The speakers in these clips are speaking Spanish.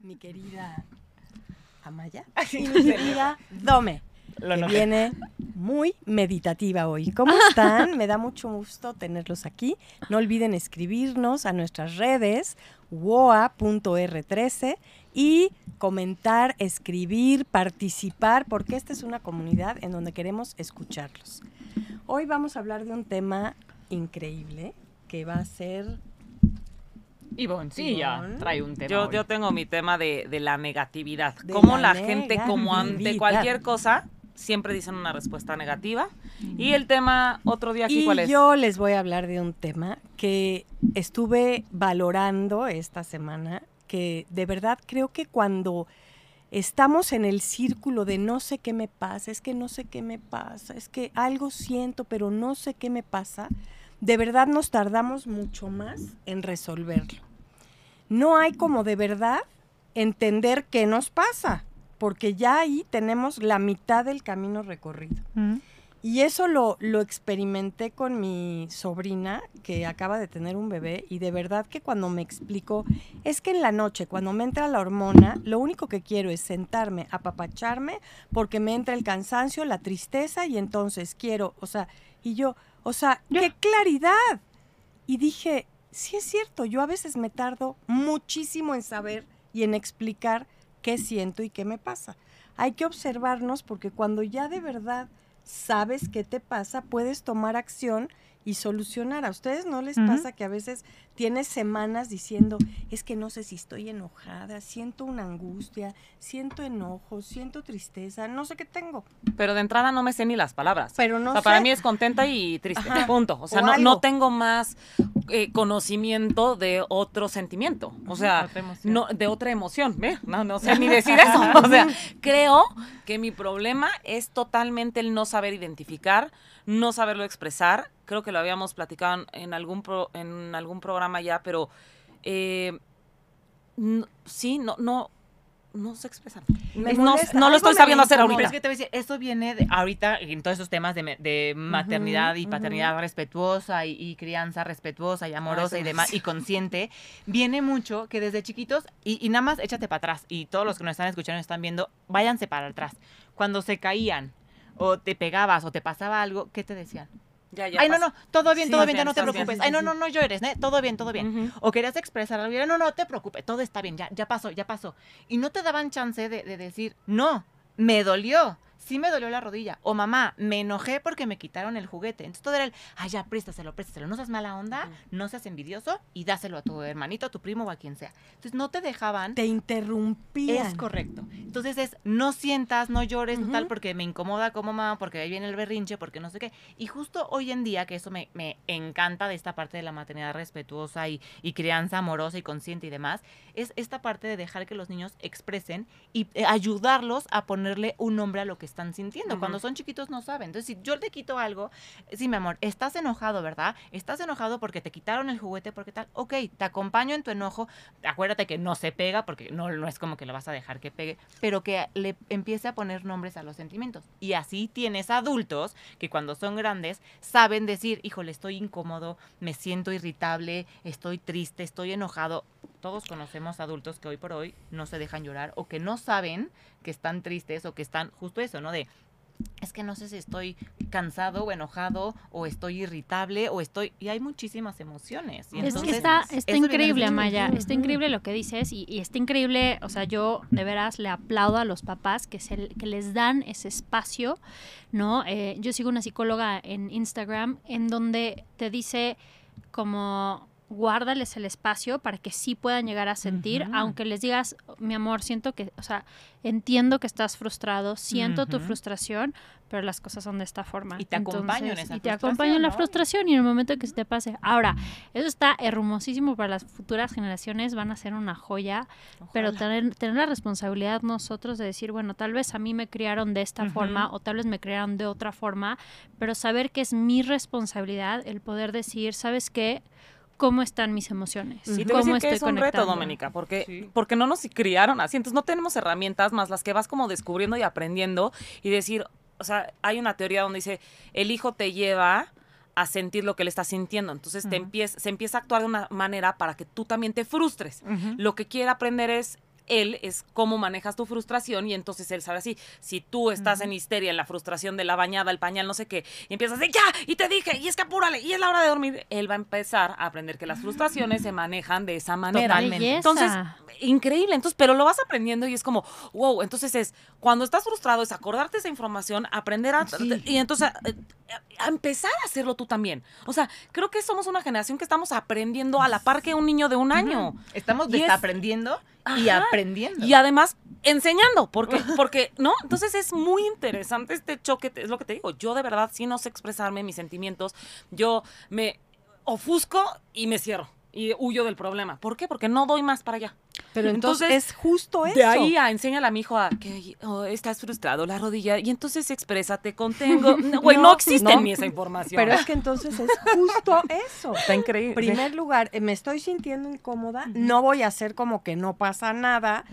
mi querida Amaya y mi querida Dome, Lo que viene muy meditativa hoy. ¿Cómo están? Me da mucho gusto tenerlos aquí. No olviden escribirnos a nuestras redes woa.r13 y comentar, escribir, participar, porque esta es una comunidad en donde queremos escucharlos. Hoy vamos a hablar de un tema increíble que va a ser Ivonne, sí, ya Ivonne. trae un tema. Yo, hoy. yo tengo mi tema de, de la negatividad. De Cómo la la, gente, como ante cualquier cosa, siempre dicen una respuesta negativa. Y el tema, otro día aquí, Y ¿cuál es? yo les voy a hablar de un tema que estuve valorando esta semana, que de verdad creo que cuando estamos en el círculo de no sé qué me pasa, es que no sé qué me pasa, es que algo siento, pero no sé qué me pasa, de verdad nos tardamos mucho más en resolverlo. No hay como de verdad entender qué nos pasa, porque ya ahí tenemos la mitad del camino recorrido. Mm. Y eso lo, lo experimenté con mi sobrina que acaba de tener un bebé y de verdad que cuando me explicó, es que en la noche cuando me entra la hormona, lo único que quiero es sentarme, apapacharme, porque me entra el cansancio, la tristeza y entonces quiero, o sea, y yo, o sea, qué claridad. Y dije, sí es cierto, yo a veces me tardo muchísimo en saber y en explicar qué siento y qué me pasa. Hay que observarnos porque cuando ya de verdad sabes qué te pasa, puedes tomar acción y solucionar. ¿A ustedes no les pasa que a veces tienes semanas diciendo, es que no sé si estoy enojada, siento una angustia, siento enojo, siento tristeza, no sé qué tengo? Pero de entrada no me sé ni las palabras. Pero no o sea, para sé. mí es contenta y triste, Ajá. punto. O sea, O no, no tengo más eh, conocimiento de otro sentimiento. O sea, no, de otra emoción, ¿ve? No, no sé ni decir eso. O sea, creo que mi problema es totalmente el no saber identificar, no saberlo expresar. Creo que lo habíamos platicado en, algún, pro- en algún programa ya, pero eh, sí, no, no, no sé expresar. Me no, lo estoy sabiendo hacer incomoda. Pero ahorita. es que te voy a decir, esto viene de ahorita en todos esos temas de, maternidad y paternidad respetuosa y, y crianza respetuosa y amorosa Ay, y se demás y consciente, viene mucho que desde chiquitos, y, y nada más échate para atrás, y todos los que nos están escuchando y están viendo, váyanse para atrás. Cuando se caían, o te pegabas, o te pasaba algo, ¿qué te decían? Ya, ya Ay, no, pasa. no, todo bien, Sí, todo bien, ya no te bien. preocupes. Ay, no, no, no llores, ¿eh? todo bien, todo bien. O querías expresar algo, no, no te preocupes, todo está bien, ya, ya pasó, ya pasó. Y no te daban chance de, de decir, no, me dolió, sí me dolió la rodilla. O mamá, me enojé porque me quitaron el juguete. Entonces todo era el, ay, ya, préstaselo, préstaselo. No seas mala onda, no seas envidioso y dáselo a tu hermanito, a tu primo o a quien sea. Entonces no te dejaban. Te interrumpían. Es correcto. Entonces es, no sientas, no llores, tal, porque me incomoda como mamá, porque ahí viene el berrinche, porque no sé qué. Y justo hoy en día, que eso me, me encanta de esta parte de la maternidad respetuosa y, y crianza amorosa y consciente y demás, es esta parte de dejar que los niños expresen y eh, ayudarlos a ponerle un nombre a lo que están sintiendo. Cuando son chiquitos no saben. Entonces, si yo te quito algo, sí, mi amor, estás enojado, ¿verdad? Estás enojado porque te quitaron el juguete, porque tal. Ok, te acompaño en tu enojo. Acuérdate que no se pega, porque no, no es como que lo vas a dejar que pegue, pero que le empiece a poner nombres a los sentimientos. Y así tienes adultos que cuando son grandes saben decir, híjole, estoy incómodo, me siento irritable, estoy triste, estoy enojado. Todos conocemos adultos que hoy por hoy no se dejan llorar o que no saben que están tristes o que están justo eso, ¿no? De es que no sé si estoy cansado o enojado o estoy irritable o estoy y hay muchísimas emociones. Y Es que entonces, está, está increíble, Amaya. Está increíble lo que dices y, y está increíble, o sea, yo de veras le aplaudo a los papás que, se, que les dan ese espacio, ¿no? Eh, yo sigo una psicóloga en Instagram en donde te dice como guárdales el espacio para que sí puedan llegar a sentir, aunque les digas, mi amor, siento que, o sea, entiendo que estás frustrado, siento tu frustración, pero las cosas son de esta forma. Y te acompaño en esa Y te acompaño en la frustración, frustración y en el momento en que se te pase. Ahora, eso está hermosísimo para las futuras generaciones, van a ser una joya, pero tener, tener la responsabilidad nosotros de decir, bueno, tal vez a mí me criaron de esta forma o tal vez me criaron de otra forma, pero saber que es mi responsabilidad el poder decir, ¿sabes qué? ¿Cómo están mis emociones? Y Y te voy a ¿Cómo decir que es un reto? Doménica, porque, Sí. porque no nos criaron así. Entonces no tenemos herramientas más las que vas como descubriendo y aprendiendo y decir, o sea, hay una teoría donde dice, el hijo te lleva a sentir lo que él está sintiendo. Entonces te empieza, se empieza a actuar de una manera para que tú también te frustres. Lo que quiere aprender es él es cómo manejas tu frustración y entonces él sabe así, si tú estás en histeria, en la frustración de la bañada, el pañal, no sé qué, y empiezas de ya, y te dije, y es que apúrale, y es la hora de dormir, él va a empezar a aprender que las frustraciones se manejan de esa manera. Totalmente. Entonces, increíble. Entonces, pero lo vas aprendiendo y es como, wow. Entonces es, cuando estás frustrado, es acordarte esa información, aprender a. Sí. Y entonces, eh, a empezar a hacerlo tú también. O sea, creo que somos una generación que estamos aprendiendo a la par que un niño de un año. Estamos Y y aprendiendo. Y además, enseñando, porque, porque, ¿no? Entonces es muy interesante este choque, es lo que te digo, yo de verdad sí no sé expresarme mis sentimientos, yo me ofusco y me cierro y huyo del problema. ¿Por qué? Porque no doy más para allá. Pero entonces, Entonces, es justo eso. De ahí a enséñale a mi hijo a que oh, estás frustrado, la rodilla, y entonces exprésate, contengo. No, Güey, no, No, existe no. en mí esa información. Pero es que entonces es justo eso. está increíble. En primer lugar, eh, me estoy sintiendo incómoda, no voy a hacer como que no pasa nada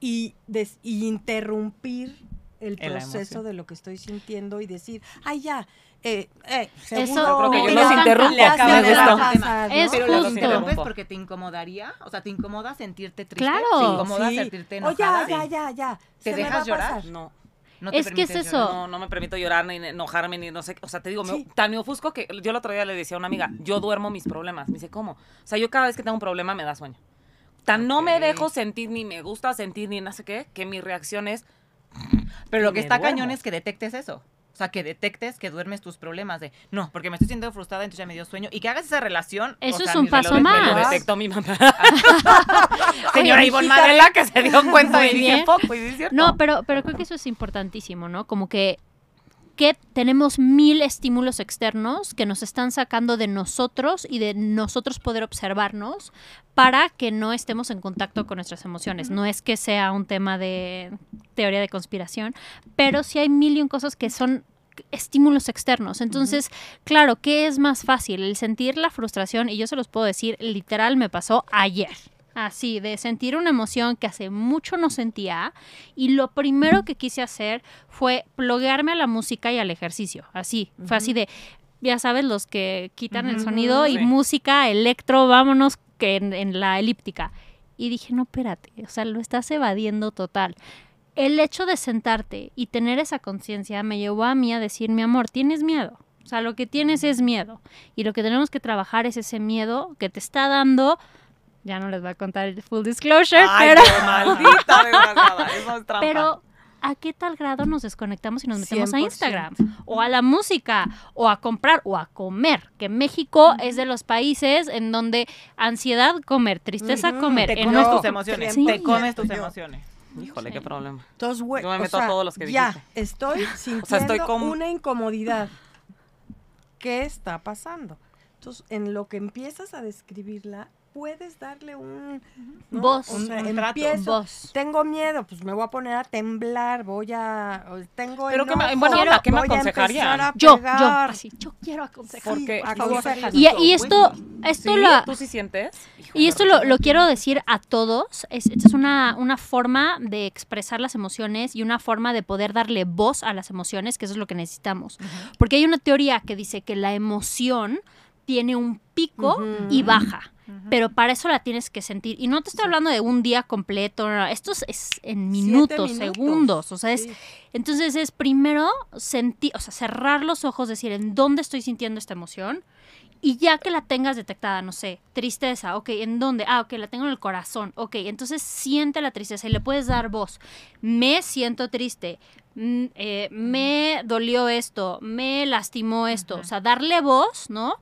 y, des- y interrumpir el proceso de lo que estoy sintiendo y decir, ay, ya, eh, eh, Eso- creo que yo los interrumpo, me ¿no? Es Pero justo. interrumpes porque te incomodaría, o sea, te incomoda sentirte triste, Claro. te incomoda Sí. sentirte O enojada. ya, ya, ya, ya. ¿Te se me dejas llorar? No. No Es que es eso. llorar. No, no me permito llorar ni enojarme ni no sé, qué. o sea, te digo, me- Sí. tan me ofusco que yo el otro día le decía a una amiga, yo duermo mis problemas. Me dice, ¿cómo? O sea, yo cada vez que tengo un problema me da sueño. Tan no me dejo sentir ni me gusta sentir ni no sé qué, que mi reacción es Pero lo que me está duermo. cañón es que detectes eso. O sea, que detectes que duermes tus problemas de, no, porque me estoy sintiendo frustrada, entonces ya me dio sueño. Y que hagas esa relación. o Eso sea, es un paso de- más. lo detectó mi mamá. Señora Ivonne Madela que se dio cuenta y dije, es cierto. No, pero, pero creo que eso es importantísimo, ¿no? Como que, que tenemos mil estímulos externos que nos están sacando de nosotros y de nosotros poder observarnos para que no estemos en contacto con nuestras emociones. No es que sea un tema de teoría de conspiración, pero sí hay mil y un cosas que son estímulos externos. Entonces, claro, ¿qué es más fácil? El sentir la frustración, y yo se los puedo decir, literal me pasó ayer. Así, de sentir una emoción que hace mucho no sentía. Y lo primero que quise hacer fue pluguearme a la música y al ejercicio. Así, fue así de, ya sabes, los que quitan el sonido y música, electro, vámonos que en, en la elíptica. Y dije, no, espérate, o sea, lo estás evadiendo total. El hecho de sentarte y tener esa conciencia me llevó a mí a decir, mi amor, tienes miedo. O sea, lo que tienes es miedo. Y lo que tenemos que trabajar es ese miedo que te está dando. Ya no les voy a contar el full disclosure, Ay, pero, qué maldita desgraciada. Eso es trampa. pero ¿a qué tal grado nos desconectamos y nos metemos a 100%. Instagram? O a la música, o a comprar, o a comer. Que México es de los países en donde ansiedad, comer, tristeza, comer, Te comes tus emociones. Sí. Te comes tus emociones. Híjole, qué problema. Entonces, güey, Yo me o meto a todos los que ya, dijiste. estoy sintiendo estoy como- una incomodidad. ¿Qué está pasando? Entonces, en lo que empiezas a describirla, puedes darle un... ¿no? Voz. O sea, Un trato. empiezo, Voz. tengo miedo, pues me voy a poner a temblar, voy a... Tengo Pero ¿qué me- enojo, ¿qué me voy a empezar aconsejarían? a Yo, yo, así, yo quiero aconsejar. Sí, Porque-. Y, y esto, esto ¿Sí? lo, ¿Tú sí sientes? Y esto lo, lo quiero decir a todos. Es, esta es una, una forma de expresar las emociones y una forma de poder darle voz a las emociones, que eso es lo que necesitamos. Porque hay una teoría que dice que la emoción tiene un pico y baja. Pero para eso la tienes que sentir. Y no te estoy hablando de un día completo, no, esto es, es en minutos, minutos. segundos. O sea, es, Sí. entonces es primero sentir, o sea, cerrar los ojos, decir en dónde estoy sintiendo esta emoción. Y ya que la tengas detectada, no sé, tristeza, ok, ¿en dónde? Ah, ok, la tengo en el corazón, ok, entonces siente la tristeza y le puedes dar voz. Me siento triste, mm, eh, me dolió esto, me lastimó esto, o sea, darle voz, ¿no?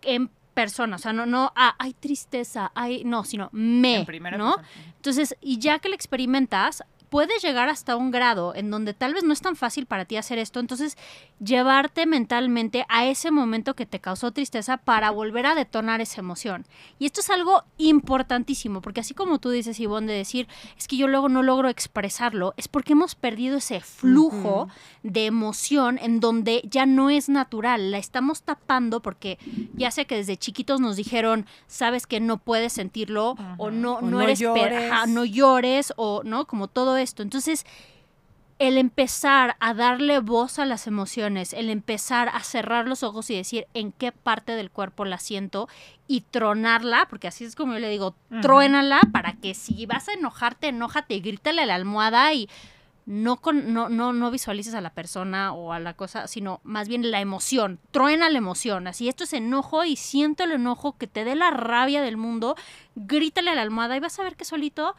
En persona, o sea, no, no, ah, hay tristeza, hay, no, sino me, En ¿no? persona. Entonces, y ya que lo experimentas, puedes llegar hasta un grado en donde tal vez no es tan fácil para ti hacer esto, entonces llevarte mentalmente a ese momento que te causó tristeza para volver a detonar esa emoción. Y esto es algo importantísimo, porque así como tú dices, Ivonne, de decir, es que yo luego no logro expresarlo, es porque hemos perdido ese flujo de emoción en donde ya no es natural, la estamos tapando porque ya sé que desde chiquitos nos dijeron, sabes que no puedes sentirlo o no, O no, no eres llores. ajá, no llores o no, como todo esto. Entonces, el empezar a darle voz a las emociones, el empezar a cerrar los ojos y decir en qué parte del cuerpo la siento y tronarla, porque así es como yo le digo, Ujú. truénala para que si vas a enojarte, enójate y grítale a la almohada y no, con, no, no, no visualices a la persona o a la cosa, sino más bien la emoción, truena la emoción, así esto es enojo y siento el enojo que te dé la rabia del mundo, grítale a la almohada y vas a ver que solito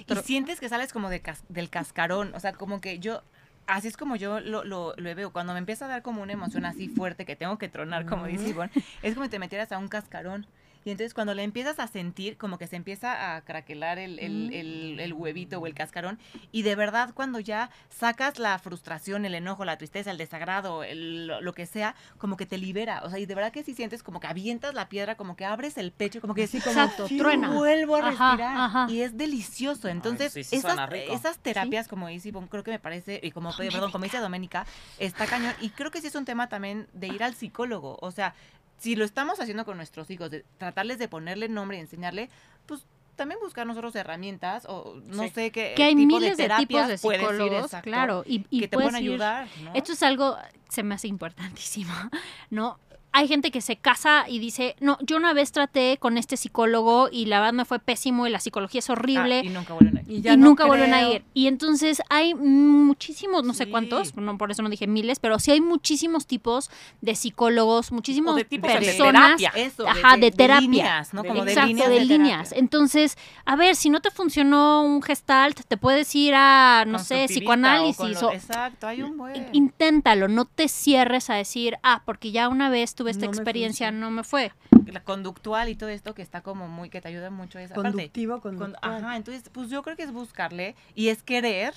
Y sientes que sales como de cas- del cascarón, o sea, como que yo, así es como yo lo, lo, lo veo, cuando me empieza a dar como una emoción así fuerte que tengo que tronar, como dice Ivonne, es como si te metieras a un cascarón. Y entonces cuando le empiezas a sentir, como que se empieza a craquelar el, el, el- el huevito o el cascarón. Y de verdad cuando ya sacas la frustración, el enojo, la tristeza, el desagrado, el- lo, que sea, como que te libera. O sea, y de verdad que si sientes como que avientas la piedra, como que abres el pecho, como que Así como Exacto, truena. vuelvo a respirar. ajá. Y es delicioso. Entonces, sí, sí esas, terapias, como dice Ivonne, creo que me parece, y como, perdón, como dice Doménica, está cañón. Y creo que sí es un tema también de ir al psicólogo. O sea, si lo estamos haciendo con nuestros hijos, de tratarles de ponerle nombre y enseñarle, pues también buscar nosotros herramientas o no Sí. sé qué que hay tipo miles de, tipos de puedes ir, psicólogos, exacto, claro, y, y que te pueden ir- ayudar. ¿no? Esto es algo, se me hace importantísimo, ¿no? Hay gente que se casa y dice, no, yo una vez traté con este psicólogo y la verdad me fue pésimo y la psicología es Ah, horrible y nunca vuelven a ir. Y y, ya no nunca vuelven a creo. ir. Y entonces hay muchísimos, no sé cuántos, no, por eso no dije miles, pero sí hay muchísimos tipos de psicólogos, muchísimas O de tipos de personas. terapia. Eso, Ajá, de, terapia. líneas, ¿no? De Como de Exacto, líneas. de de líneas. Entonces, a ver, si no te funcionó un gestalt, te puedes ir a, no sé, o psicoanálisis. lo- o- Exacto, hay un buen. in- Inténtalo, no te cierres a decir, ah, porque ya una vez tuve esta No experiencia, no me fue. la conductual y todo esto que está como muy, que te ayuda mucho esa parte. Conductivo, Con- conductual. ajá, entonces, pues yo creo que es buscarle y es querer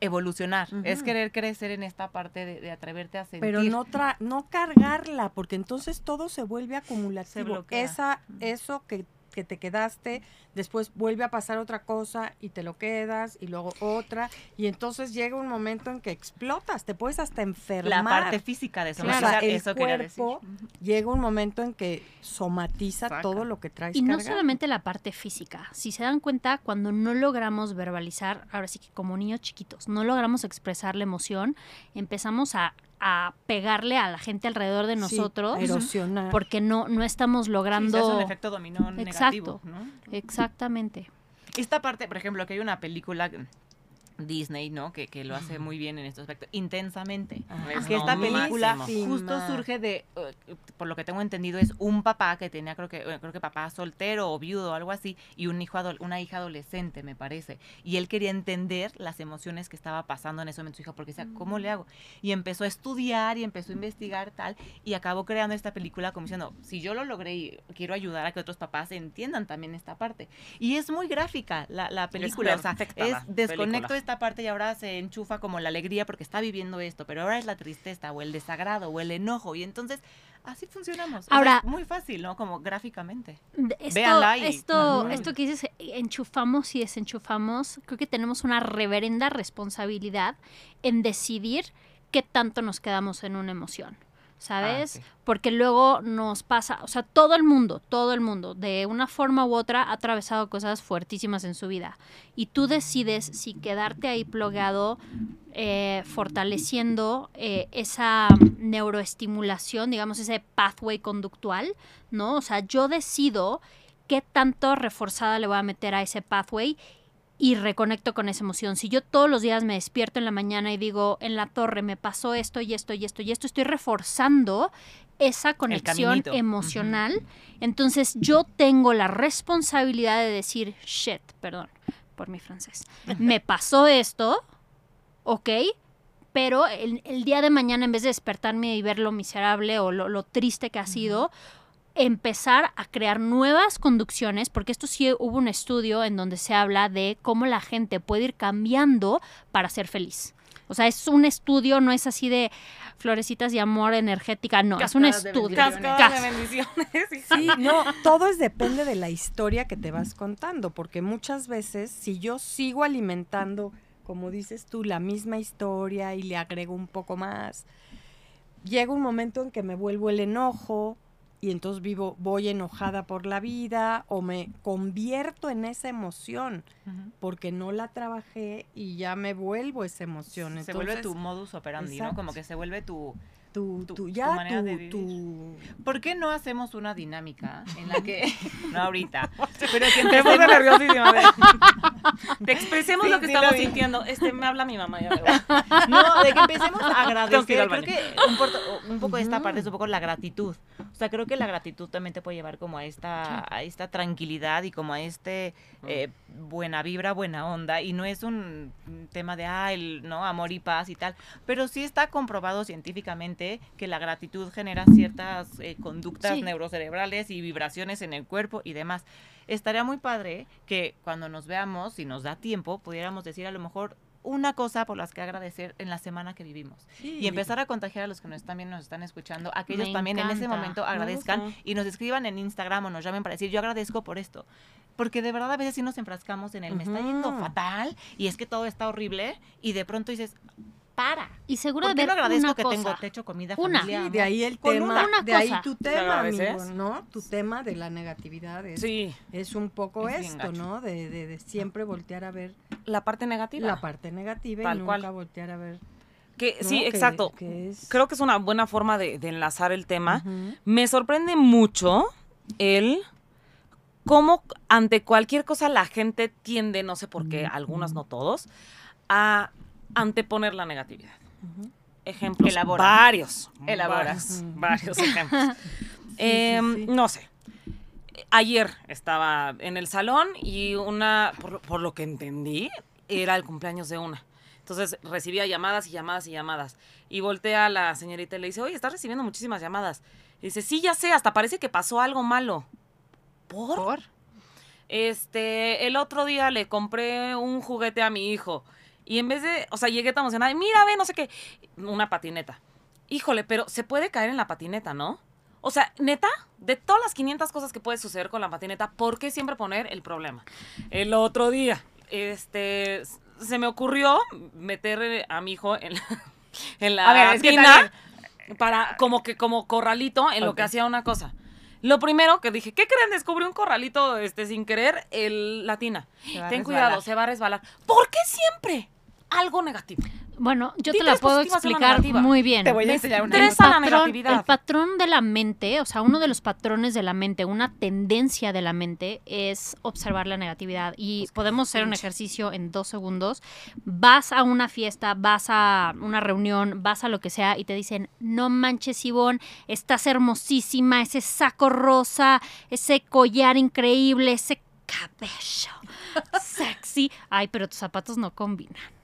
evolucionar, es querer crecer en esta parte de, de atreverte a sentir. Pero no tra no cargarla, porque entonces todo se vuelve acumulativo. Se. Esa, eso que, que te quedaste, después vuelve a pasar otra cosa y te lo quedas, y luego otra, y entonces llega un momento en que explotas, te puedes hasta enfermar. la parte física de eso, Claro, ¿no? O sea, el eso quería decir. cuerpo llega un momento en que somatiza Saca. todo lo que traes Y no cargado. solamente la parte física. Si se dan cuenta, cuando no logramos verbalizar, ahora sí que como niños chiquitos, no logramos expresar la emoción, empezamos a, a pegarle a la gente alrededor de Sí, nosotros erosionar. porque no, no estamos Sí, se logrando... hace un efecto dominó negativo, Exacto. ¿no? Exactamente. Esta parte, por ejemplo, que hay una película Disney, ¿no? Que, que lo hace muy bien en este aspecto, intensamente. Ah, Es que esta película máximo. justo surge de, eh, por lo que tengo entendido, es un papá que tenía, creo que, eh, creo que papá soltero o viudo o algo así, y un hijo adol- una hija adolescente, me parece. Y él quería entender las emociones que estaba pasando en ese momento su hija, porque decía, ¿cómo le hago? Y empezó a estudiar y empezó a investigar tal, y acabó creando esta película como diciendo, si yo lo logré y quiero ayudar a que otros papás entiendan también esta parte. Y es muy gráfica la, la película, o sea, es desconecto película. esta parte y ahora se enchufa como la alegría porque está viviendo esto, pero ahora es la tristeza o el desagrado o el enojo y entonces así funcionamos. O sea, Ahora- muy fácil, ¿no? Como gráficamente. Esto, Véanla y- esto, esto que dices, eh, enchufamos y desenchufamos, creo que tenemos una reverenda responsabilidad en decidir qué tanto nos quedamos en una emoción, ¿sabes? Ah, sí. Porque luego nos pasa, o sea, todo el mundo, todo el mundo, de una forma u otra, ha atravesado cosas fuertísimas en su vida. Y tú decides si quedarte ahí plogado, eh, fortaleciendo eh, esa neuroestimulación, digamos, ese pathway conductual, ¿no? O sea, yo decido qué tanto reforzada le voy a meter a ese pathway y reconecto con esa emoción. Si yo todos los días me despierto en la mañana y digo, en la torre me pasó esto y esto y esto y esto, estoy reforzando esa conexión emocional. Entonces yo tengo la responsabilidad de decir, shit, perdón por mi francés, me pasó esto, ok, pero el, el día de mañana en vez de despertarme y ver lo miserable o lo, lo triste que ha sido, empezar a crear nuevas conducciones, porque esto sí hubo un estudio en donde se habla de cómo la gente puede ir cambiando para ser feliz. O sea, es un estudio, no es así de florecitas y amor energética, no, es un estudio. bendiciones. Cascada Cas- de bendiciones. Sí, no, todo es depende de la historia que te vas contando, porque muchas veces si yo sigo alimentando, como dices tú, la misma historia y le agrego un poco más, llega un momento en que me vuelvo el enojo y entonces vivo, voy enojada por la vida o me convierto en esa emoción porque no la trabajé y ya me vuelvo esa emoción. se vuelve tu modus operandi, ¿no? Como que se vuelve tu... tu, tu- tu- tu ya manera de tu, vivir. ¿Por qué no hacemos una dinámica en la que... no ahorita, pero que puse empecemos... nerviosísima. de- Te expresemos Sí, lo que estamos sintiendo. Este, me habla mi mamá, ya me voy. No, de que empecemos a agradecer. Creo que un, porto- un poco de esta parte es un poco la gratitud. O sea, creo que la gratitud también te puede llevar como a esta, a esta tranquilidad y como a este eh, buena vibra, buena onda. Y no es un tema de, ah, el, ¿no? amor y paz y tal. Pero sí está comprobado científicamente que la gratitud genera ciertas eh, conductas Sí. neurocerebrales y vibraciones en el cuerpo y demás. Estaría muy padre que cuando nos veamos, si nos da tiempo, pudiéramos decir a lo mejor una cosa por las que agradecer en la semana que vivimos. Y empezar a contagiar a los que nos están viendo, nos están escuchando, a que ellos Me también en ese momento Me agradezcan y nos escriban en Instagram o nos llamen para decir yo agradezco por esto. Porque de verdad a veces sí nos enfrascamos en el me está yendo fatal y es que todo está horrible y de pronto dices, para. Y seguro ¿Por de agradezco una que cosa. tengo techo, comida, Una. familia? Sí, de ahí el Con tema, una de ahí tu ¿Te tema, amigo, ¿no? Tu tema de la negatividad es, Sí, es un poco Es esto. ¿no? De, de, de siempre voltear a ver la parte negativa. la parte negativa Tal y nunca cual. voltear a ver. que, ¿no? sí, Que- exacto. que es- Creo que es una buena forma de, de enlazar el tema. Me sorprende mucho el cómo ante cualquier cosa la gente tiende, no sé por qué, algunos, no todos, a anteponer la negatividad. Ejemplos, Elabora. varios. Elabora. Varios, ejemplos. Em, sí. No sé. Ayer estaba en el salón y una, por, lo- por lo que entendí, era el cumpleaños de una. Entonces recibía llamadas y llamadas y llamadas. Y voltea a la señorita y le dice, oye, estás recibiendo muchísimas llamadas. Y dice, sí, ya sé, hasta parece que pasó algo malo. ¿Por? ¿Por? Este, el otro día le compré un juguete a mi hijo. Y en vez de, o sea, llegué tan emocionada, y mira, ve, no sé qué, una patineta. Híjole, pero se puede caer en la patineta, ¿no? O sea, neta, de todas las 500 cosas que puede suceder con la patineta, ¿por qué siempre poner el problema? El otro día, este, se me ocurrió meter eh, a mi hijo en la, en la A ver, es que tina para, como que, como corralito en lo que hacía una cosa. Lo primero que dije, ¿qué creen? Descubrí un corralito este, sin querer, el, la tina. Se va a Ten resbalar. cuidado, se va a resbalar. ¿Por qué siempre algo negativo? Bueno, yo Di te la puedo explicar muy bien. Te voy a enseñar una. la patrón, negatividad. el patrón de la mente, o sea, uno de los patrones de la mente, una tendencia de la mente es observar la negatividad. Y podemos hacer un ejercicio en dos segundos. Vas a una fiesta, vas a una reunión, vas a lo que sea y te dicen, no manches, Ivonne, estás hermosísima, ese saco rosa, ese collar increíble, ese cabello sexy. Ay, pero tus zapatos no combinan.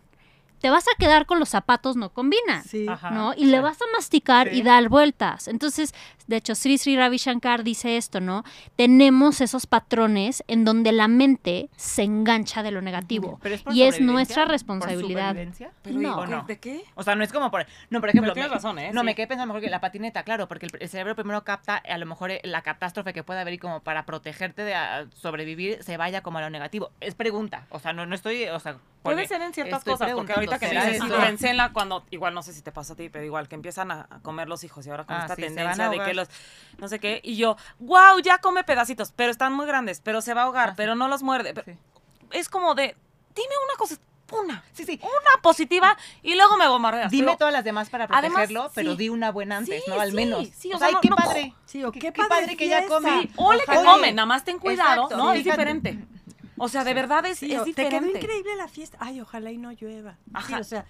Te vas a quedar con los zapatos no combinan. Sí. Ajá. ¿no? Y le vas a masticar Sí. y dar vueltas. Entonces, de hecho, Sri Sri Ravi Shankar dice esto, ¿no? Tenemos esos patrones en donde la mente se engancha de lo negativo. Pero es por y es nuestra por responsabilidad. supervivencia. Pero, No. ¿y ¿O no? ¿De qué? O sea, no es como por... No, por ejemplo... Pero tienes me- razón, ¿eh? No, Sí. me quedé pensando mejor que la patineta, claro, porque el, el cerebro primero capta a lo mejor eh, la catástrofe que puede haber y como para protegerte de sobrevivir se vaya como a lo negativo. Es pregunta, o sea, no, no estoy, o sea... Puede ser en ciertas cosas, porque ahorita que dices, sí, ¿será esto? pensé en la cuando, igual no sé si te pasa a ti, pero igual que empiezan a, a comer los hijos y ahora con Ah, esta sí, tendencia de que los, no sé qué, y yo, wow, ya come pedacitos, pero están muy grandes, pero se va a ahogar, Ah, pero no los muerde. Pero Sí. Es como de, dime una cosa, una, Sí, sí. una positiva y luego me bombardeas. Dime Pero- todas las demás para Además, protegerlo, pero sí. di una buena antes, ¿no? Al sí, menos. sí, o o sea, no- qué no- padre. Sí, o Qué- padre padre que ya come. Ole que come, nada más ten cuidado, Exacto, ¿no? Es diferente. O sea, de verdad es, Sí, es o- te quedó diferente. increíble la fiesta. Ay, ojalá y no llueva. Sí, Ajá. o sea,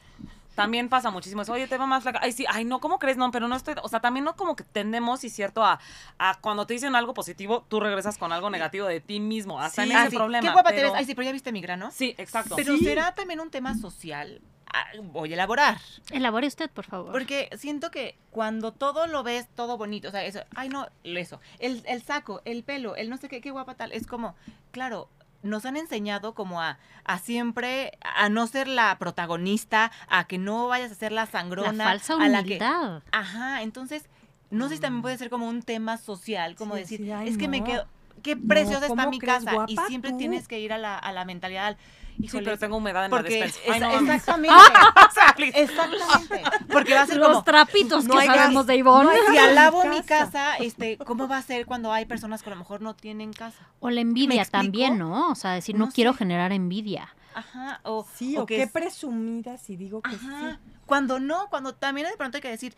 También pasa muchísimo eso. Oye, te va más flaca. Ay, sí, ay, no, ¿cómo crees? No, pero no estoy. O sea, también no como que tendemos, y cierto, a, a cuando te dicen algo positivo, tú regresas con algo negativo de ti mismo. Hasta Sí. en Ah, ese sí. problema. Qué guapa te ves. Ay, sí, pero ya viste mi grano. Sí, exacto. Pero Sí. será también un tema social. Ah, voy a elaborar. Elabore usted, por favor. Porque siento que cuando todo lo ves, todo bonito, o sea, eso, ay no, eso, el, el saco, el pelo, el no sé qué, qué guapa tal, es como, claro, nos han enseñado como a, a siempre, a no ser la protagonista, a que no vayas a ser la la sangrona, falsa a la que, humildad. ajá, entonces, no sé si también puede ser como un tema social, como Sí, decir, sí, ay, es que me quedo, qué preciosa está ¿cómo mi crees, casa. y siempre tú? tienes que ir a la, a la mentalidad al, Sí, híjole, pero tengo humedad en porque la despensa. Ay, no exactamente. Exactamente. Porque va a ser Los como, trapitos no que hay sabemos gas, de Ivonne. no si alabo mi casa. este, ¿cómo va a ser cuando hay personas que a lo mejor no tienen casa? O la envidia también, ¿no? O sea, decir, no, No quiero sé. generar envidia. Ajá, o, Sí, o, que qué es- presumida si digo que Ajá. sí. Cuando no, cuando también de pronto hay que decir,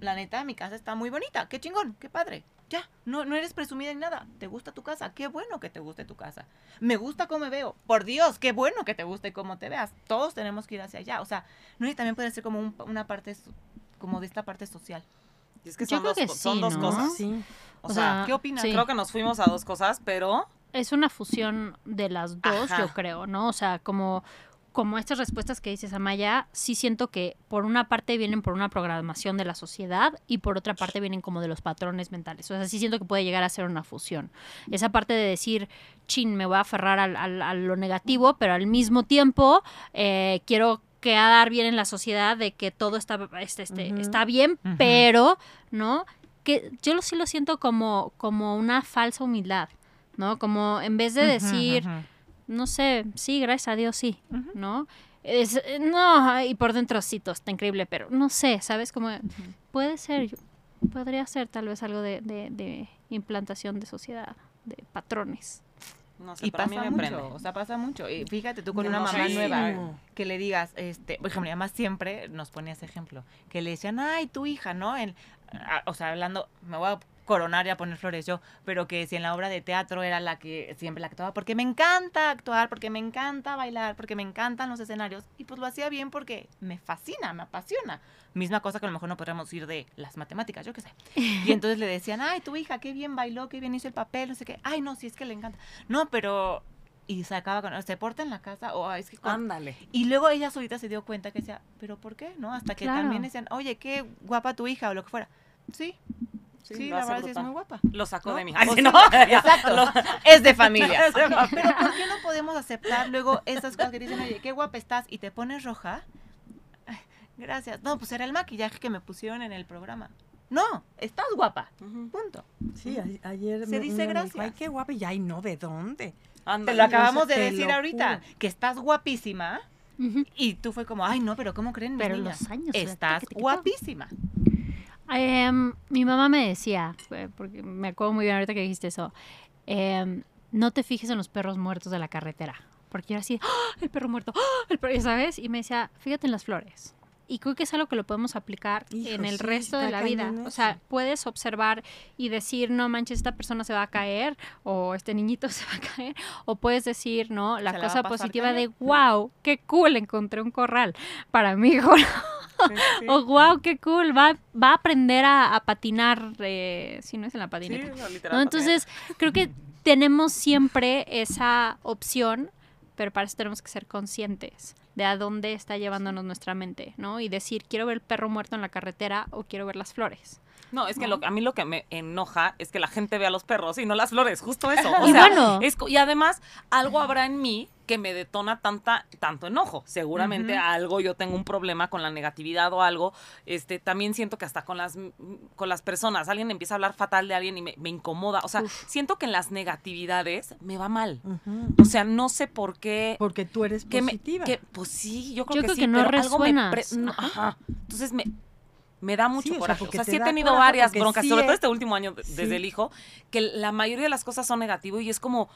la neta, mi casa está muy bonita, qué chingón, qué padre. Ya, no, no eres presumida ni nada. ¿Te gusta tu casa? Qué bueno que te guste tu casa. Me gusta cómo me veo. Por Dios, qué bueno que te guste cómo te veas. Todos tenemos que ir hacia allá. O sea, no y también puede ser como un- una parte, como de esta parte social. Y es que Yo son creo dos, que co- son sí, dos ¿no? cosas. Sí. O, O sea, sea, ¿Qué opinas? sí. creo que nos fuimos a dos cosas, pero Es una fusión de las dos, Ajá. yo creo, ¿no? O sea, como, como estas respuestas que dices, Amaya, sí siento que por una parte vienen por una programación de la sociedad y por otra parte vienen como de los patrones mentales. O sea, sí siento que puede llegar a ser una fusión. Esa parte de decir, chin, me voy a aferrar al- al- a lo negativo, pero al mismo tiempo eh, quiero quedar bien en la sociedad de que todo está, este, este, está bien, pero, ¿no? Que yo lo, sí lo siento como, como una falsa humildad, ¿no? Como en vez de decir. No sé, sí, gracias a Dios, sí. ¿no? Es, eh, no, y por dentro sí, todo está increíble, pero no sé, ¿sabes? Como puede ser, yo- podría ser tal vez algo de, de- de implantación de sociedad, de patrones. no sé, Y pero a mí pasa me mucho, prende. o sea, pasa mucho. Y fíjate tú con una mamá nueva que le digas, este, por ejemplo, mi mamá siempre nos ponía ese ejemplo, que le decían, ay, tu hija, ¿no? En- a- o sea, hablando, me voy a coronar y a poner flores yo, pero que si en la obra de teatro era la que siempre la actuaba, porque me encanta actuar, porque me encanta bailar, porque me encantan los escenarios, y pues lo hacía bien porque me fascina, me apasiona. Misma cosa que a lo mejor no podríamos ir de las matemáticas, yo qué sé. Y entonces le decían, ay, tu hija, qué bien bailó, qué bien hizo el papel, no sé qué. Ay, no, sí es que le encanta. No, pero... Y se acaba con, se porta en la casa, o "Ay, es que... cuan-". Ándale. Y luego ella solita se dio cuenta que decía, pero ¿por qué? ¿No? Hasta que Claro. también decían, oye, qué guapa tu hija, o lo que fuera. Sí, sí, la verdad sí es muy guapa. Lo sacó ¿no? de Ay, sí, sea, no. Exacto. es de familia. Es de familia. Pero ¿por qué no podemos aceptar luego esas cosas que dicen, oye, qué guapa estás y te pones roja? Ay, gracias. No, pues era el maquillaje que me pusieron en el programa. No, estás guapa. Punto. Sí, a- ayer Se me- dice me dijo, gracias. Ay, qué guapa. Y ay, no, ¿de dónde? Te lo acabamos de decir ahorita, que estás guapísima. Y tú fue como, ay, no, pero ¿cómo creen Pero los años, o sea, Estás guapísima. Em, mi mamá me decía, eh, porque me acuerdo muy bien ahorita que dijiste eso, em, no te fijes en los perros muertos de la carretera. Porque yo era así, ¡Ah, el perro muerto, ¡Ah, el perro, ¿sabes? Y me decía, fíjate en las flores. Y creo que es algo que lo podemos aplicar Hijo, en el sí, resto de la vida. O sea, puedes observar y decir, no manches, esta persona se va a caer, o este niñito se va a caer, o puedes decir, no, la Se cosa positiva de, wow, qué cool, encontré un corral para mi hijo. Oh, wow, qué cool. Va, va a aprender a, a patinar, eh, si no es en la Sí, patineta. no, literal, ¿no? Entonces, creo que tenemos siempre esa opción, pero para eso tenemos que ser conscientes de a dónde está llevándonos nuestra mente, ¿no? Y decir, quiero ver el perro muerto en la carretera o quiero ver las flores. No, es que lo- a mí lo que me enoja es que la gente vea los perros y no las flores, justo eso. O Y sea, bueno. es y además algo habrá en mí que me detona tanta tanto enojo. Seguramente algo yo tengo un problema con la negatividad o algo. Este, también siento que hasta con las con las personas, alguien empieza a hablar fatal de alguien y me, me incomoda. O sea, siento que en las negatividades me va mal. O sea, no sé por qué Porque tú eres que me, positiva. que, pues sí, yo creo Yo que creo sí, que no pero algo me pre- resuenas. no, ajá. Entonces me, me da mucho Sí, o sea, coraje. O sea, te sí he tenido varias broncas, sí sobre todo es- este último año de- desde el hijo, que la mayoría de las cosas son negativas y es como,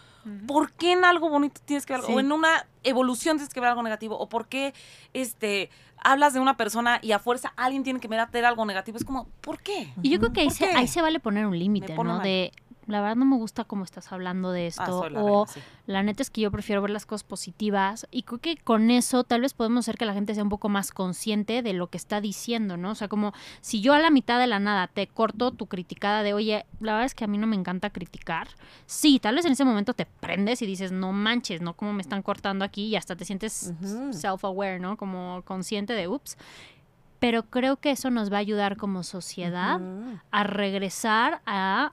¿por qué en algo bonito tienes que ver? Sí. O en una evolución tienes que ver algo negativo, o por qué este, hablas de una persona y a fuerza alguien tiene que meter algo negativo. Es como, ¿por qué? Y yo creo que ahí ¿Por se, ahí se vale poner un límite, ¿no? mal. De, la verdad no me gusta cómo estás hablando de esto. Ah, la o reina, sí. La neta es que yo prefiero ver las cosas positivas y creo que con eso tal vez podemos hacer que la gente sea un poco más consciente de lo que está diciendo, ¿no? O sea, como si yo a la mitad de la nada te corto tu criticada de, oye, la verdad es que a mí no me encanta criticar. Sí, tal vez en ese momento te prendes y dices, no manches, ¿no? Como me están cortando aquí y hasta te sientes self-aware, ¿no? Como consciente de, ups. Pero creo que eso nos va a ayudar como sociedad a regresar a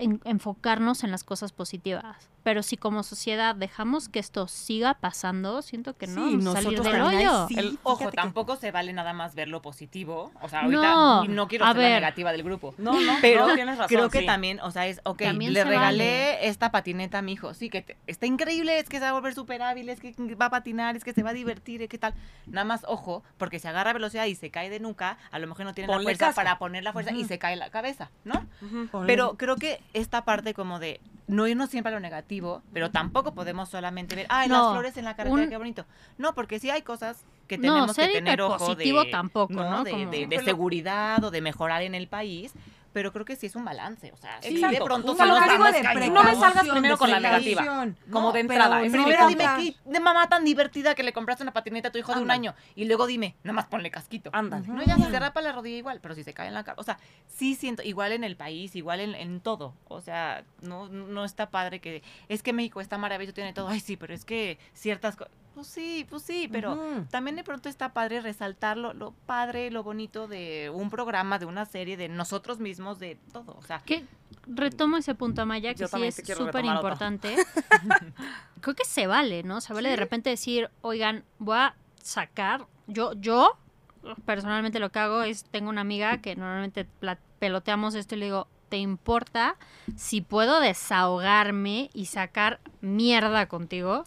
en- enfocarnos en las cosas positivas. Pero si como sociedad dejamos que esto siga pasando, siento que no Sí, vamos a salir del también, hoyo. sí. El, ojo, que- tampoco se vale nada más ver lo positivo. O sea, ahorita No, y no quiero ser la ver. negativa del grupo. No, no, Pero no, tienes razón, creo que sí. también, o sea, es, ok, También le regalé vale. esta patineta a mi hijo. Sí, que te- está increíble, es que se va a volver súper hábil, es que va a patinar, es que se va a divertir, es que tal. Nada más, ojo, porque si agarra velocidad y se cae de nuca, a lo mejor no tiene Ponle la fuerza para poner la fuerza y se cae la cabeza, ¿no? Pero creo que esta parte como de no irnos siempre a lo negativo, pero tampoco podemos solamente ver, ay, No, las flores en la carretera, un- qué bonito. No, porque sí hay cosas que No, tenemos ser que tener ojo de, tampoco, ¿no? De, Como- de- de Pero- seguridad o de mejorar en el país, pero creo que sí es un balance, o sea, si Exacto. de pronto algo vamos de. No me salgas primero con la negativa, No, como de entrada. no Primero dime qué de mamá tan divertida que le compraste una patineta a tu hijo de un año y luego dime, nada más ponle casquito. Ándale. No, ya se rapa la rodilla igual, pero si se cae en la cara. O sea, sí siento, igual en el país, igual en, en todo. O sea, no, no está padre que. Es que México está maravilloso, tiene todo. Ay, sí, pero es que ciertas cosas. Pues sí, pues sí, pero también de pronto está padre resaltar lo, lo padre, lo bonito de un programa, de una serie, de nosotros mismos, de todo. O sea, Que retomo ese punto, Amaya, que sí es súper importante. Creo que se vale, ¿no? Se vale de repente decir, oigan, voy a sacar, yo, yo personalmente lo que hago es, tengo una amiga que normalmente peloteamos esto y le digo, ¿te importa si puedo desahogarme y sacar mierda contigo?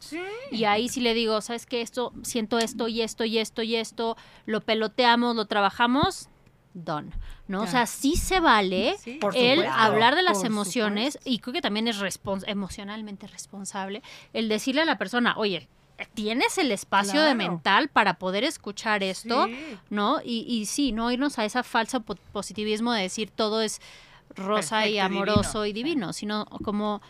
Y ahí sí le digo, ¿sabes qué? Esto, siento esto y esto y esto y esto, lo peloteamos, lo trabajamos, done. ¿No? O sea, sí se vale Sí, Por el hablar de las Por emociones supuesto. y creo que también es respons- emocionalmente responsable el decirle a la persona, oye, tienes el espacio de mental para poder escuchar esto, Sí. ¿no? Y, y sí, no irnos a esa falsa po- positivismo de decir todo es rosa y Perfecto y amoroso divino, y divino, sino como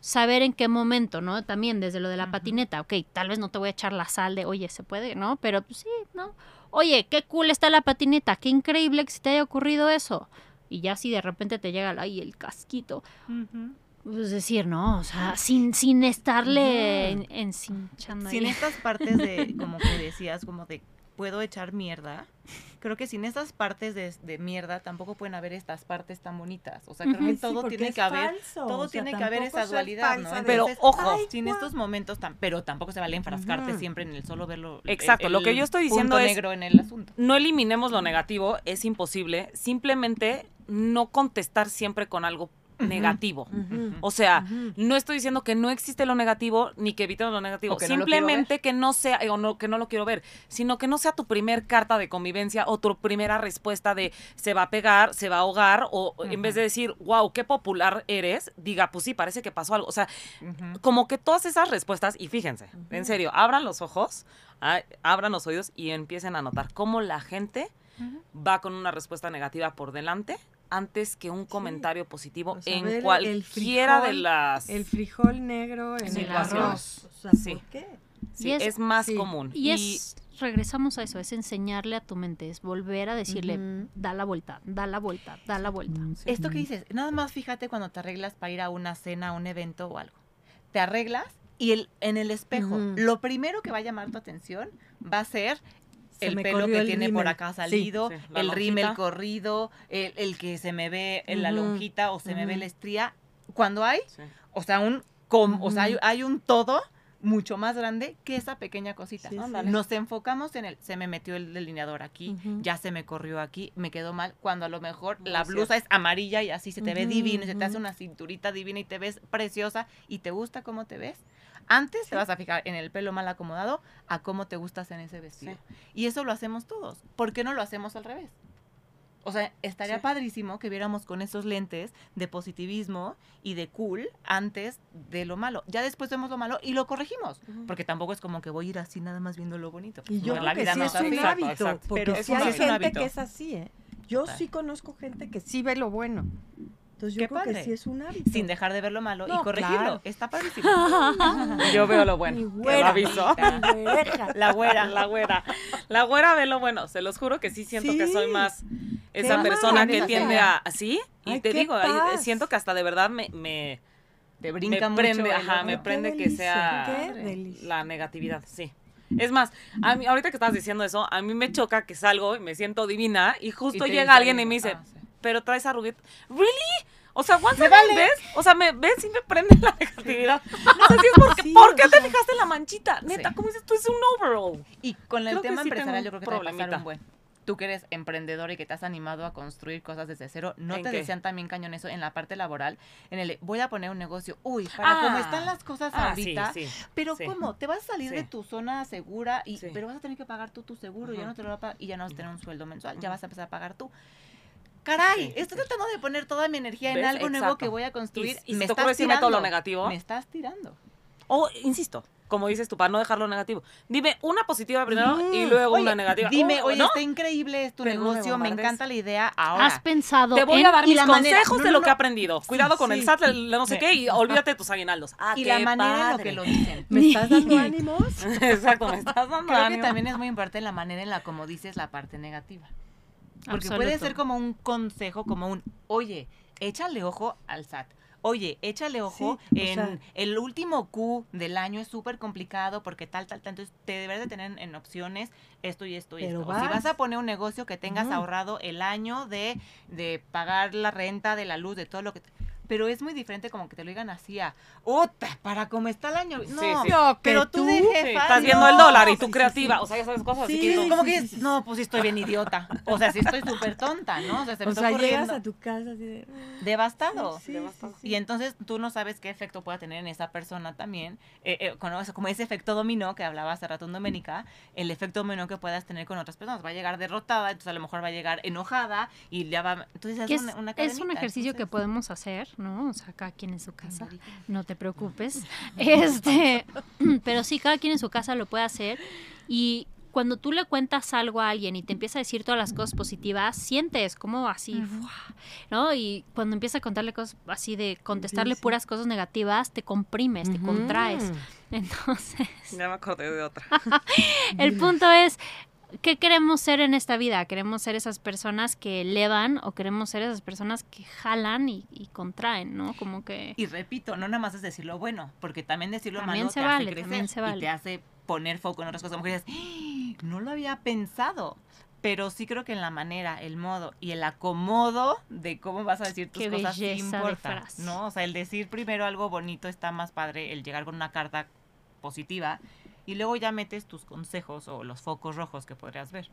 saber en qué momento, ¿no? También desde lo de la patineta, ok, tal vez no te voy a echar la sal de, oye, se puede, ¿no? Pero pues, sí, ¿no? Oye, qué cool está la patineta, qué increíble que se te haya ocurrido eso. Y ya si de repente te llega, ay, el casquito, pues decir, no, o sea, sin, sin estarle en, encinchando Si en ahí. estas partes de, como que decías, como de puedo echar mierda, creo que sin estas partes de, de mierda tampoco pueden haber estas partes tan bonitas. O sea, creo que Sí, todo tiene que haber, falso, todo o sea, tiene que haber esa dualidad, ¿no? Pero, ojo. Ay, sin estos momentos tan, pero tampoco se vale enfrascarte siempre en el solo verlo. el- Exacto, lo que yo estoy diciendo es- negro en el asunto. No eliminemos lo negativo, es imposible. Simplemente no contestar siempre con algo negativo. O sea, no estoy diciendo que no existe lo negativo ni que evitemos lo negativo. O que no lo quiero Simplemente que no sea, eh, o no, que no lo quiero ver, sino que no sea tu primer carta de convivencia o tu primera respuesta de se va a pegar, se va a ahogar, o en vez de decir, wow, qué popular eres, diga, pues sí, parece que pasó algo. O sea, como que todas esas respuestas, y fíjense, en serio, abran los ojos, abran los oídos y empiecen a notar cómo la gente va con una respuesta negativa por delante antes que un comentario positivo O sea, en ver cualquiera de las... El frijol negro en el arroz. O sea, Sí. ¿por qué? Sí, es, es- más sí. común. Y es, regresamos a eso, es enseñarle a tu mente, es volver a decirle, da la vuelta, da la vuelta, da la vuelta. Esto que dices, nada más fíjate cuando te arreglas para ir a una cena, a un evento o algo. Te arreglas y el, en el espejo, lo primero que va a llamar tu atención va a ser Se el me pelo que el tiene por acá Sí. salido, Sí, la el rímel corrido, el, el que se me ve en la lonjita o se me ve la estría. Cuando hay, Sí. o sea, un com- o sea, hay, hay un todo mucho más grande que esa pequeña cosita. Sí, sí. Nos enfocamos en el, se me metió el delineador aquí, ya se me corrió aquí, me quedó mal, cuando a lo mejor la blusa es amarilla y así se te ve divino, y se te hace una cinturita divina y te ves preciosa y te gusta cómo te ves. Antes te vas a fijar en el pelo mal acomodado a cómo te gustas en ese vestido. Y eso lo hacemos todos. ¿Por qué no lo hacemos al revés? O sea, estaría Sí. padrísimo que viéramos con esos lentes de positivismo y de cool antes de lo malo. Ya después vemos lo malo y lo corregimos. Porque tampoco es como que voy a ir así nada más viendo lo bonito. Y yo No, creo que sí no es un. Exacto, hábito, exacto. porque Pero sí es un hay gente que es así, ¿eh? Yo Total. sí conozco gente que sí ve lo bueno. Entonces yo Qué creo que sí es un hábito. Sin dejar de ver lo malo y corregirlo. claro. Está padrísimo. Yo veo lo bueno. Mi te lo güera. aviso. Mi güereja. La güera. La güera. La güera ve lo bueno. Se los juro que sí siento que Sí. soy más esa Qué persona que tiende a así. Y Ay, te digo, paz. siento que hasta de verdad me, me, Te me brinca mucho. prende, ajá, ojo. me Qué prende que sea qué delicia. la negatividad, sí. Es más, a mí, ahorita que estabas diciendo eso, a mí me choca que salgo y me siento divina y justo llega alguien y me dice, Ah, sí. Pero traes arruguita. ¿Really? O sea, once Me vale. ¿ves? O sea, me ves y me prende la negatividad. No sé si es porque, Sí, ¿por qué te fijaste en la manchita? Neta, Sí. ¿cómo dices tú? Es un overall. Y con el Creo tema empresarial yo creo que te va a pasar un buen. Tú que eres emprendedor y que te has animado a construir cosas desde cero, ¿no ¿En te qué? decían también cañón eso en la parte laboral? En el, voy a poner un negocio. Uy, para Ah. cómo están las cosas Ah, ahorita, sí, sí. pero. ¿cómo? Te vas a salir de tu zona segura, y, pero vas a tener que pagar tú tu seguro, ya no te lo va a pagar, y ya no vas a tener un sueldo mensual, ya vas a empezar a pagar tú. Caray, Sí, estoy tratando de poner toda mi energía en ¿Ves? algo nuevo que voy a construir. Y- y me si estás decirme todo lo tirando. negativo. Me estás tirando. O, insisto, como dices tú, para no dejarlo negativo. Dime una positiva primero y luego Oye, una negativa. Dime, Oh, oye, ¿no? está increíble es tu Pero no me negocio, me encanta la idea. Ahora, ¿Has pensado Te voy en a dar mis consejos no, de no, lo que he aprendido. Cuidado con el. SAT, el no sé qué, y olvídate de tus aguinaldos. Ah, y qué la manera en lo padre. que lo dicen. ¿Me estás dando ánimos? Exacto, me estás dando Creo que también es muy importante la manera en la como dices la parte negativa. Porque puede ser como un consejo, como un, oye, échale ojo al SAT. Oye, échale ojo Sí, o en sea- el último Q del año es súper complicado porque tal, tal, tal. Entonces, te deberías de tener en opciones esto y esto y esto. O si vas. a poner un negocio que tengas ahorrado el año de, de pagar la renta, de la luz, de todo lo que... te- Pero es muy diferente como que te lo digan así a, ¡Ota! Para cómo está el año. No, Sí, sí. Pero tú, tú, de Sí, jefa, estás viendo no. el dólar y tú creativa. sí. O sea, ya sabes cosas así Sí, que dices, Como sí, que, sí, sí. no, pues sí estoy bien idiota. O sea, sí estoy súper tonta, ¿no? O sea, se me O está sea, llegas a tu casa así de... Devastado. Sí, sí, sí, sí. Y entonces tú no sabes qué efecto pueda tener en esa persona también, eh, eh, con- o sea, como ese efecto dominó que hablaba hace rato en Doménica, el efecto dominó que puedas tener con otras personas. Va a llegar derrotada, entonces a lo mejor va a llegar enojada y ya va... Entonces es, es, una, una es un ejercicio que podemos hacer, ¿no? O sea, cada quien en su casa. No te preocupes. Este, pero sí, cada quien en su casa lo puede hacer. Y cuando tú le cuentas algo a alguien y te empieza a decir todas las cosas positivas, sientes como así, ¡fua! ¿no? Y cuando empieza a contarle cosas así de contestarle Sí, sí. puras cosas negativas, te comprimes, te contraes. Entonces, Ya me acordé de otra. el punto es, ¿qué queremos ser en esta vida? ¿Queremos ser esas personas que elevan o queremos ser esas personas que jalan y, y contraen, ¿no? Como que... Y repito, no nada más es decir lo bueno, porque también decirlo También malo se te vale, hace crecer también se y vale. te hace poner foco en otras cosas. Dices, "Ah, no lo había pensado. Pero sí creo que en la manera, el modo y el acomodo de cómo vas a decir tus Qué cosas sí importa. ¿no? O sea, el decir primero algo bonito está más padre, el llegar con una carta positiva y luego ya metes tus consejos o los focos rojos que podrías ver.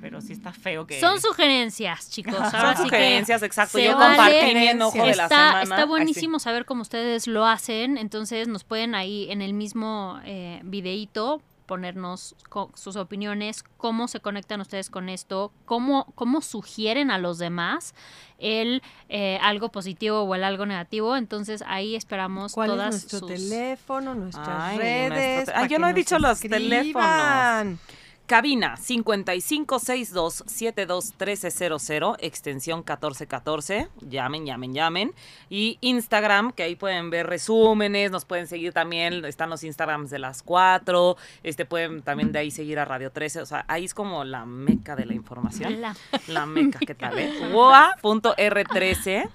Pero sí está feo que... Son sugerencias, chicos. Ahora Son sí que sugerencias, exacto. se Yo vale. compartí mi enojo de la está, semana. está Ay, sí. buenísimo saber cómo ustedes lo hacen. Entonces nos pueden ahí en el mismo eh, videíto ponernos co- sus opiniones, cómo se conectan ustedes con esto, cómo, cómo sugieren a los demás el eh, algo positivo o el algo negativo. Entonces ahí esperamos ¿Cuál todas es nuestro sus... teléfono, nuestras Ay, redes? nuestro te- para Ay, yo no he dicho los escriban? Cabina 5562-721300, extensión 1414. Llamen, llamen, llamen. Y Instagram, que ahí pueden ver resúmenes, nos pueden seguir también. Están los Instagrams de las 4. Este, pueden también de ahí seguir a Radio 13. O sea, ahí es como la meca de la información. La- La meca, ¿qué tal? Eh? WOA.r13.